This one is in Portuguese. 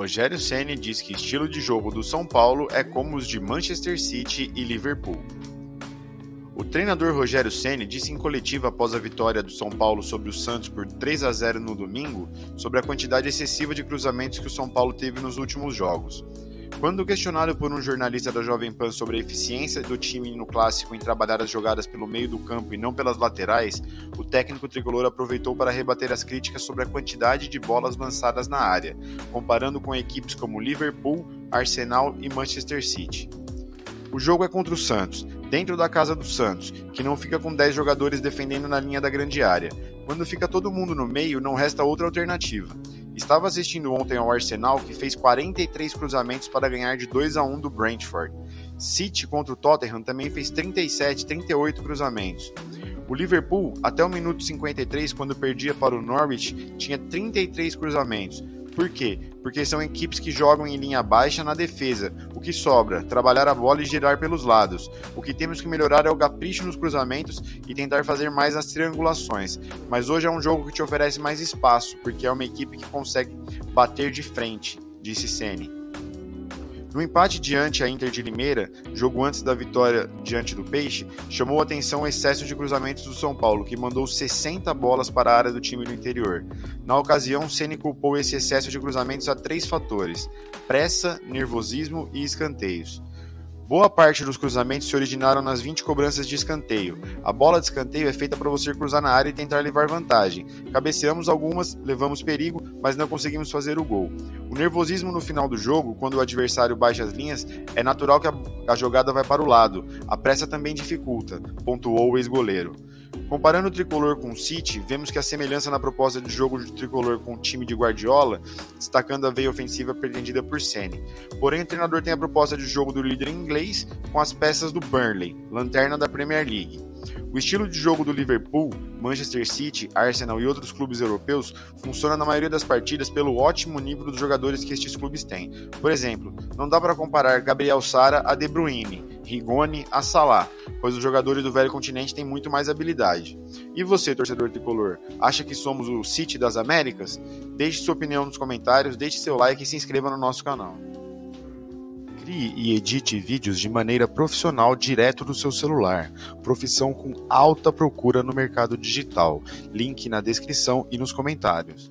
Rogério Ceni diz que estilo de jogo do São Paulo é como os de Manchester City e Liverpool. O treinador Rogério Ceni disse em coletiva após a vitória do São Paulo sobre o Santos por 3 a 0 no domingo sobre a quantidade excessiva de cruzamentos que o São Paulo teve nos últimos jogos. Quando questionado por um jornalista da Jovem Pan sobre a eficiência do time no clássico em trabalhar as jogadas pelo meio do campo e não pelas laterais, o técnico tricolor aproveitou para rebater as críticas sobre a quantidade de bolas lançadas na área, comparando com equipes como Liverpool, Arsenal e Manchester City. O jogo é contra o Santos, dentro da casa do Santos, que não fica com 10 jogadores defendendo na linha da grande área. Quando fica todo mundo no meio, não resta outra alternativa. Estava assistindo ontem ao Arsenal, que fez 43 cruzamentos para ganhar de 2 a 1 do Brentford. City contra o Tottenham também fez 37, 38 cruzamentos. O Liverpool, até o minuto 53, quando perdia para o Norwich, tinha 33 cruzamentos. Por quê? Porque são equipes que jogam em linha baixa na defesa. O que sobra? Trabalhar a bola e girar pelos lados. O que temos que melhorar é o capricho nos cruzamentos e tentar fazer mais as triangulações. Mas hoje é um jogo que te oferece mais espaço, porque é uma equipe que consegue bater de frente, disse Ceni. No empate diante a Inter de Limeira, jogo antes da vitória diante do Peixe, chamou atenção o excesso de cruzamentos do São Paulo, que mandou 60 bolas para a área do time do interior. Na ocasião, Ceni culpou esse excesso de cruzamentos a três fatores: pressa, nervosismo e escanteios. Boa parte dos cruzamentos se originaram nas 20 cobranças de escanteio. A bola de escanteio é feita para você cruzar na área e tentar levar vantagem. Cabeceamos algumas, levamos perigo, mas não conseguimos fazer o gol. O nervosismo no final do jogo, quando o adversário baixa as linhas, é natural que a, a jogada vai para o lado. A pressa também dificulta, pontuou o ex-goleiro. Comparando o tricolor com o City, vemos que a semelhança na proposta de jogo do tricolor com o time de Guardiola, destacando a veia ofensiva pretendida por Senna. Porém, o treinador tem a proposta de jogo do líder inglês com as peças do Burnley, lanterna da Premier League. O estilo de jogo do Liverpool, Manchester City, Arsenal e outros clubes europeus funciona na maioria das partidas pelo ótimo nível dos jogadores que estes clubes têm. Por exemplo, não dá para comparar Gabriel Sara a De Bruyne, Rigoni a Salah, pois os jogadores do velho continente têm muito mais habilidade. E você, torcedor tricolor, acha que somos o City das Américas? Deixe sua opinião nos comentários, deixe seu like e se inscreva no nosso canal. Crie e edite vídeos de maneira profissional direto do seu celular. Profissão com alta procura no mercado digital. Link na descrição e nos comentários.